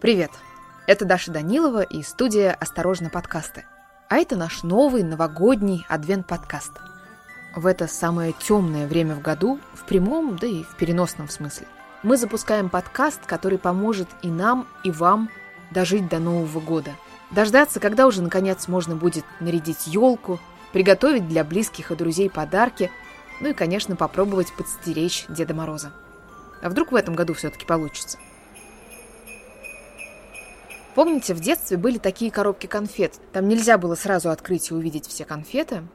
Привет! Это Даша Данилова и студия «Осторожно, подкасты». А это наш новый новогодний адвент-подкаст. В это самое темное время в году, в прямом, да и в переносном смысле, мы запускаем подкаст, который поможет и нам, и вам дожить до Нового года. Дождаться, когда уже наконец можно будет нарядить елку, приготовить для близких и друзей подарки, ну и, конечно, попробовать подстеречь Деда Мороза. А вдруг в этом году все-таки получится – Помните, в детстве были такие коробки конфет? Там нельзя было сразу открыть и увидеть все конфеты.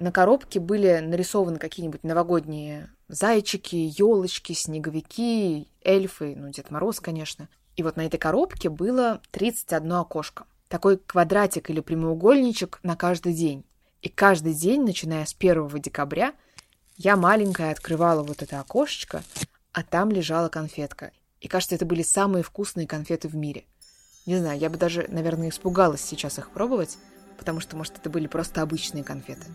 На коробке были нарисованы какие-нибудь новогодние зайчики, елочки, снеговики, эльфы, ну, Дед Мороз, конечно. И вот на этой коробке было 31 окошко. Такой квадратик или прямоугольничек на каждый день. И каждый день, начиная с 1 декабря, я маленькая открывала вот это окошечко, а там лежала конфетка. И кажется, это были самые вкусные конфеты в мире. Не знаю, я бы даже, наверное, испугалась сейчас их пробовать, потому что, может, это были просто обычные конфеты.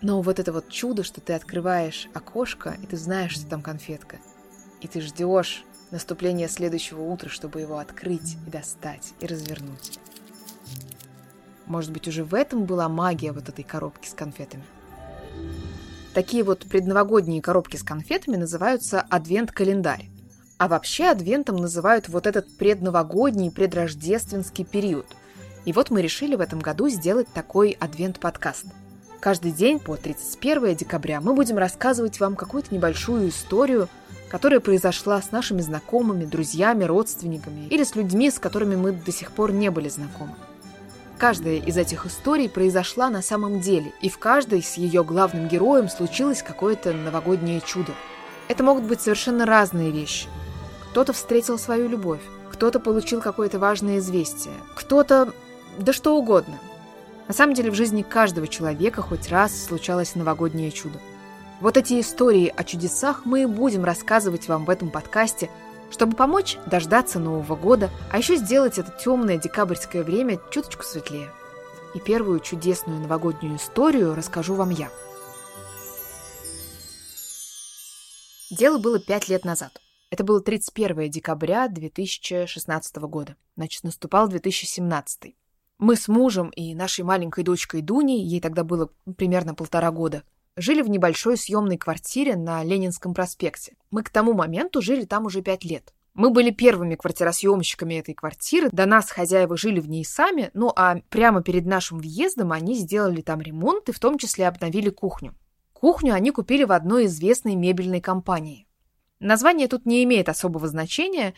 Но вот это вот чудо, что ты открываешь окошко, и ты знаешь, что там конфетка. И ты ждешь наступления следующего утра, чтобы его открыть и достать, и развернуть. Может быть, уже в этом была магия вот этой коробки с конфетами? Такие вот предновогодние коробки с конфетами называются адвент-календарь. А вообще адвентом называют вот этот предновогодний, предрождественский период. И вот мы решили в этом году сделать такой адвент-подкаст. Каждый день по 31 декабря мы будем рассказывать вам какую-то небольшую историю, которая произошла с нашими знакомыми, друзьями, родственниками или с людьми, с которыми мы до сих пор не были знакомы. Каждая из этих историй произошла на самом деле, и в каждой с ее главным героем случилось какое-то новогоднее чудо. Это могут быть совершенно разные вещи – кто-то встретил свою любовь, кто-то получил какое-то важное известие, кто-то... да что угодно. На самом деле в жизни каждого человека хоть раз случалось новогоднее чудо. Вот эти истории о чудесах мы и будем рассказывать вам в этом подкасте, чтобы помочь дождаться Нового года, а еще сделать это темное декабрьское время чуточку светлее. И первую чудесную новогоднюю историю расскажу вам я. Дело было пять лет назад. Это было 31 декабря 2016 года. Значит, наступал 2017. Мы с мужем и нашей маленькой дочкой Дуней, ей тогда было примерно полтора года, жили в небольшой съемной квартире на Ленинском проспекте. Мы к тому моменту жили там уже пять лет. Мы были первыми квартиросъемщиками этой квартиры, до нас хозяева жили в ней сами, ну а прямо перед нашим въездом они сделали там ремонт и в том числе обновили кухню. Кухню они купили в одной известной мебельной компании. Название тут не имеет особого значения.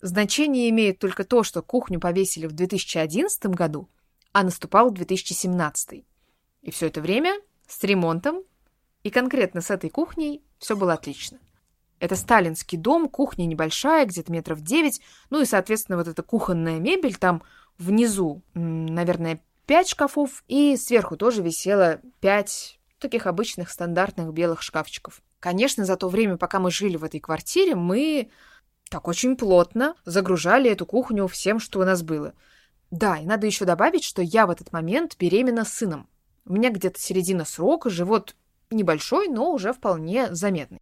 Значение имеет только то, что кухню повесили в 2011 году, а наступал 2017. И все это время с ремонтом и конкретно с этой кухней все было отлично. Это сталинский дом, кухня небольшая, где-то метров 9, ну и, соответственно, вот эта кухонная мебель, там внизу, наверное, 5 шкафов, и сверху тоже висело 5 таких обычных стандартных белых шкафчиков. Конечно, за то время, пока мы жили в этой квартире, мы так очень плотно загружали эту кухню всем, что у нас было. Да, и надо еще добавить, что я в этот момент беременна сыном. У меня где-то середина срока, живот небольшой, но уже вполне заметный.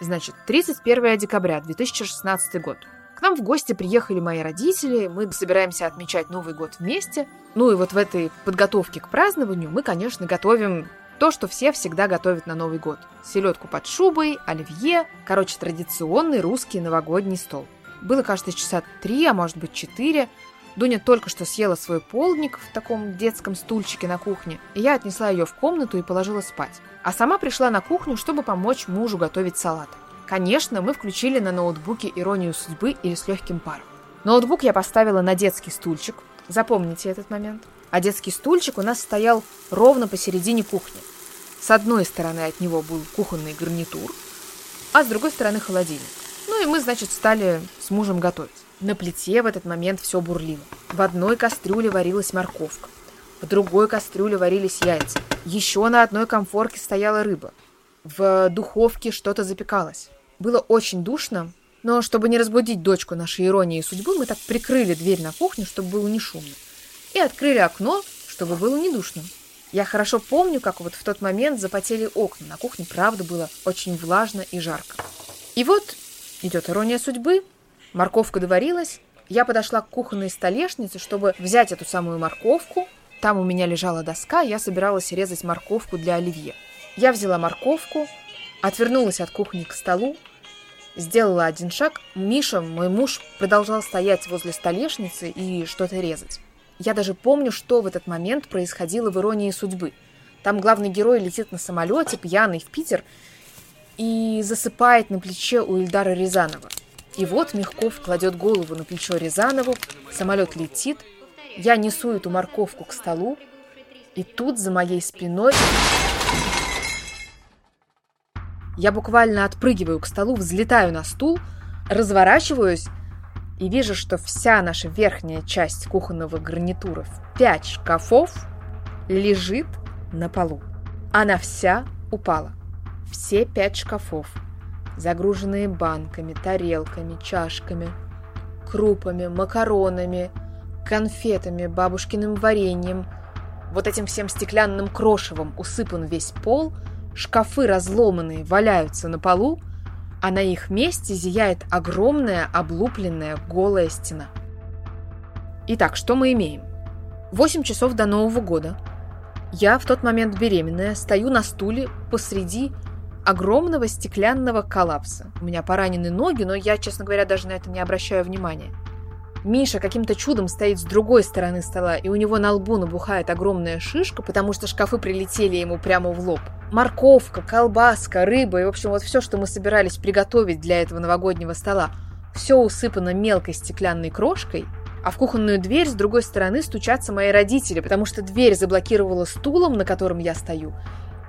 Значит, 31 декабря 2016 год. Нам в гости приехали мои родители, мы собираемся отмечать Новый год вместе. Ну и вот в этой подготовке к празднованию мы, конечно, готовим то, что все всегда готовят на Новый год. Селедку под шубой, оливье, короче, традиционный русский новогодний стол. Было, кажется, часа три, а может быть четыре. Дуня только что съела свой полдник в таком детском стульчике на кухне, и я отнесла ее в комнату и положила спать. А сама пришла на кухню, чтобы помочь мужу готовить салат. Конечно, мы включили на ноутбуке «Иронию судьбы» или «С легким паром». Ноутбук я поставила на детский стульчик, запомните этот момент. А детский стульчик у нас стоял ровно посередине кухни. С одной стороны от него был кухонный гарнитур, а с другой стороны холодильник. Ну и мы, значит, стали с мужем готовить. На плите в этот момент все бурлило. В одной кастрюле варилась морковка, в другой кастрюле варились яйца. Еще на одной комфорке стояла рыба. В духовке что-то запекалось. Было очень душно, но чтобы не разбудить дочку нашей иронии и судьбы, мы так прикрыли дверь на кухню, чтобы было не шумно. И открыли окно, чтобы было не душно. Я хорошо помню, как вот в тот момент запотели окна. На кухне, правда, было очень влажно и жарко. И вот идет ирония судьбы. Морковка доварилась, я подошла к кухонной столешнице, чтобы взять эту самую морковку. Там у меня лежала доска, я собиралась резать морковку для оливье. Я взяла морковку, отвернулась от кухни к столу, сделала один шаг. Миша, мой муж, продолжал стоять возле столешницы и что-то резать. Я даже помню, что в этот момент происходило в «Иронии судьбы». Там главный герой летит на самолете, пьяный, в Питер, и засыпает на плече у Ильдара Рязанова – и вот Мягков кладет голову на плечо Рязанову, самолет летит, я несу эту морковку к столу, и тут за моей спиной... Я буквально отпрыгиваю к столу, взлетаю на стул, разворачиваюсь и вижу, что вся наша верхняя часть кухонного гарнитура в пять шкафов лежит на полу. Она вся упала. Все пять шкафов загруженные банками, тарелками, чашками, крупами, макаронами, конфетами, бабушкиным вареньем. Вот этим всем стеклянным крошевом усыпан весь пол, шкафы разломанные валяются на полу, а на их месте зияет огромная облупленная голая стена. Итак, что мы имеем? Восемь часов до Нового года. Я в тот момент беременная, стою на стуле посреди огромного стеклянного коллапса. У меня поранены ноги, но я, честно говоря, даже на это не обращаю внимания. Миша каким-то чудом стоит с другой стороны стола, и у него на лбу набухает огромная шишка, потому что шкафы прилетели ему прямо в лоб. Морковка, колбаска, рыба и, в общем, вот все, что мы собирались приготовить для этого новогоднего стола, все усыпано мелкой стеклянной крошкой, а в кухонную дверь с другой стороны стучатся мои родители, потому что дверь заблокировала стулом, на котором я стою,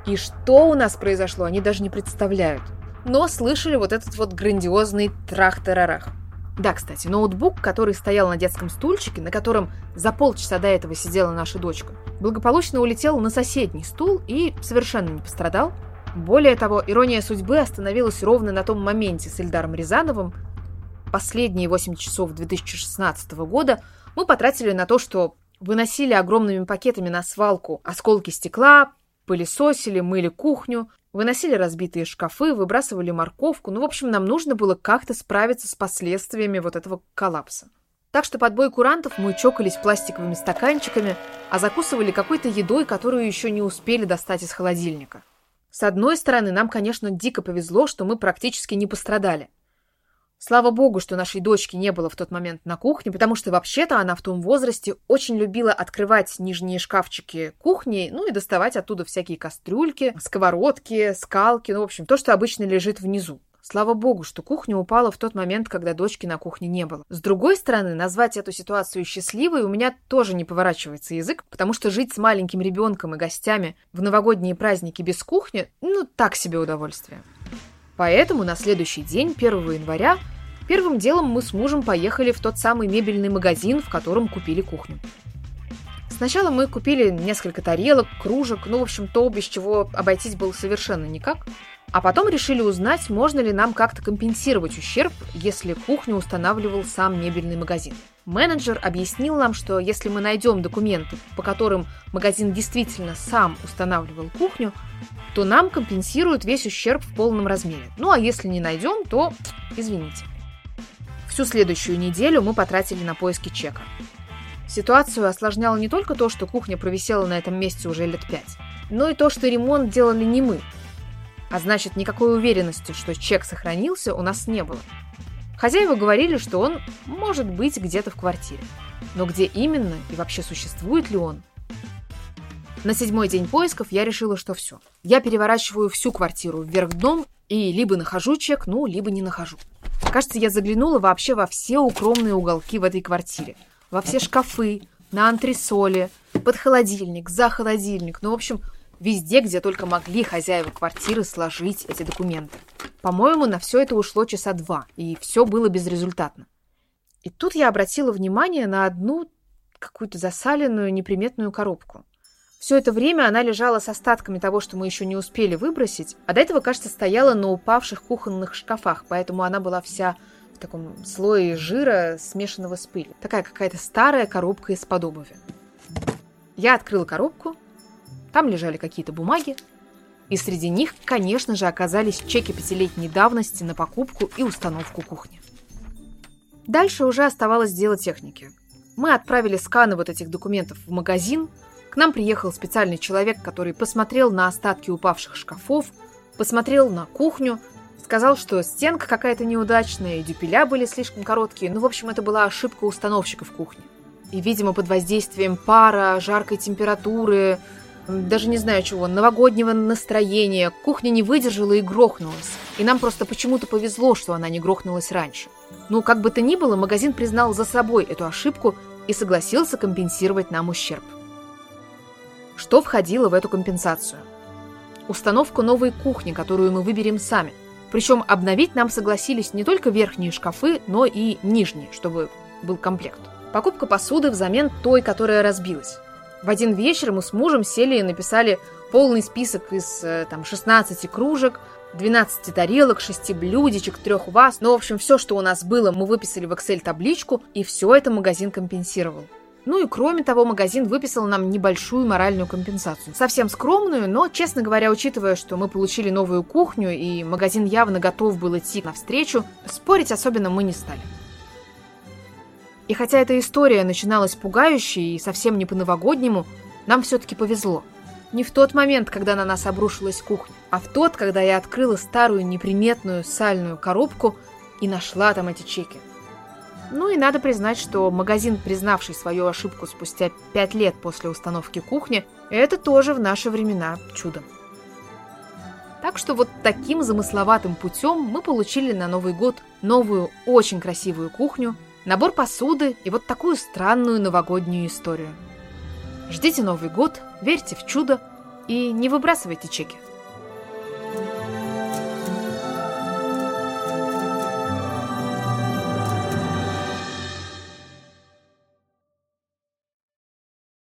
и что у нас произошло, они даже не представляют. Но слышали вот этот вот грандиозный трах-тарарах. Да, кстати, ноутбук, который стоял на детском стульчике, на котором за полчаса до этого сидела наша дочка, благополучно улетел на соседний стул и совершенно не пострадал. Более того, ирония судьбы остановилась ровно на том моменте с Эльдаром Рязановым. Последние 8 часов 2016 года мы потратили на то, что выносили огромными пакетами на свалку осколки стекла, Пылесосили, мыли кухню, выносили разбитые шкафы, выбрасывали морковку. Ну, в общем, нам нужно было как-то справиться с последствиями вот этого коллапса. Так что под бой курантов мы чокались пластиковыми стаканчиками, а закусывали какой-то едой, которую еще не успели достать из холодильника. С одной стороны, нам, конечно, дико повезло, что мы практически не пострадали – Слава богу, что нашей дочки не было в тот момент на кухне, потому что вообще-то она в том возрасте очень любила открывать нижние шкафчики кухни, ну и доставать оттуда всякие кастрюльки, сковородки, скалки, ну, в общем, то, что обычно лежит внизу. Слава богу, что кухня упала в тот момент, когда дочки на кухне не было. С другой стороны, назвать эту ситуацию счастливой у меня тоже не поворачивается язык, потому что жить с маленьким ребенком и гостями в новогодние праздники без кухни, ну, так себе удовольствие. Поэтому на следующий день, 1 января, первым делом мы с мужем поехали в тот самый мебельный магазин, в котором купили кухню. Сначала мы купили несколько тарелок, кружек, ну, в общем, то, без чего обойтись было совершенно никак. А потом решили узнать, можно ли нам как-то компенсировать ущерб, если кухню устанавливал сам мебельный магазин. Менеджер объяснил нам, что если мы найдем документы, по которым магазин действительно сам устанавливал кухню, то нам компенсируют весь ущерб в полном размере. Ну а если не найдем, то извините. Всю следующую неделю мы потратили на поиски чека. Ситуацию осложняло не только то, что кухня провисела на этом месте уже лет пять, но и то, что ремонт делали не мы. А значит, никакой уверенности, что чек сохранился, у нас не было. Хозяева говорили, что он может быть где-то в квартире. Но где именно и вообще существует ли он, на седьмой день поисков я решила, что все. Я переворачиваю всю квартиру вверх дном и либо нахожу чек, ну, либо не нахожу. Кажется, я заглянула вообще во все укромные уголки в этой квартире. Во все шкафы, на антресоле, под холодильник, за холодильник. Ну, в общем, везде, где только могли хозяева квартиры сложить эти документы. По-моему, на все это ушло часа два, и все было безрезультатно. И тут я обратила внимание на одну какую-то засаленную неприметную коробку. Все это время она лежала с остатками того, что мы еще не успели выбросить, а до этого, кажется, стояла на упавших кухонных шкафах, поэтому она была вся в таком слое жира, смешанного с пылью. Такая какая-то старая коробка из-под обуви. Я открыла коробку, там лежали какие-то бумаги, и среди них, конечно же, оказались чеки пятилетней давности на покупку и установку кухни. Дальше уже оставалось дело техники. Мы отправили сканы вот этих документов в магазин, к нам приехал специальный человек, который посмотрел на остатки упавших шкафов, посмотрел на кухню, сказал, что стенка какая-то неудачная, дюпеля были слишком короткие. Ну, в общем, это была ошибка установщика в кухне. И, видимо, под воздействием пара, жаркой температуры, даже не знаю чего, новогоднего настроения, кухня не выдержала и грохнулась. И нам просто почему-то повезло, что она не грохнулась раньше. Ну, как бы то ни было, магазин признал за собой эту ошибку и согласился компенсировать нам ущерб. Что входило в эту компенсацию? Установку новой кухни, которую мы выберем сами. Причем обновить нам согласились не только верхние шкафы, но и нижние, чтобы был комплект. Покупка посуды взамен той, которая разбилась. В один вечер мы с мужем сели и написали полный список из э, там, 16 кружек, 12 тарелок, 6 блюдечек, 3 ваз. Ну, в общем, все, что у нас было, мы выписали в Excel табличку, и все это магазин компенсировал. Ну и кроме того, магазин выписал нам небольшую моральную компенсацию. Совсем скромную, но, честно говоря, учитывая, что мы получили новую кухню и магазин явно готов был идти навстречу, спорить особенно мы не стали. И хотя эта история начиналась пугающе и совсем не по-новогоднему, нам все-таки повезло. Не в тот момент, когда на нас обрушилась кухня, а в тот, когда я открыла старую неприметную сальную коробку и нашла там эти чеки. Ну и надо признать, что магазин, признавший свою ошибку спустя пять лет после установки кухни, это тоже в наши времена чудо. Так что вот таким замысловатым путем мы получили на Новый год новую, очень красивую кухню, набор посуды и вот такую странную новогоднюю историю. Ждите Новый год, верьте в чудо и не выбрасывайте чеки.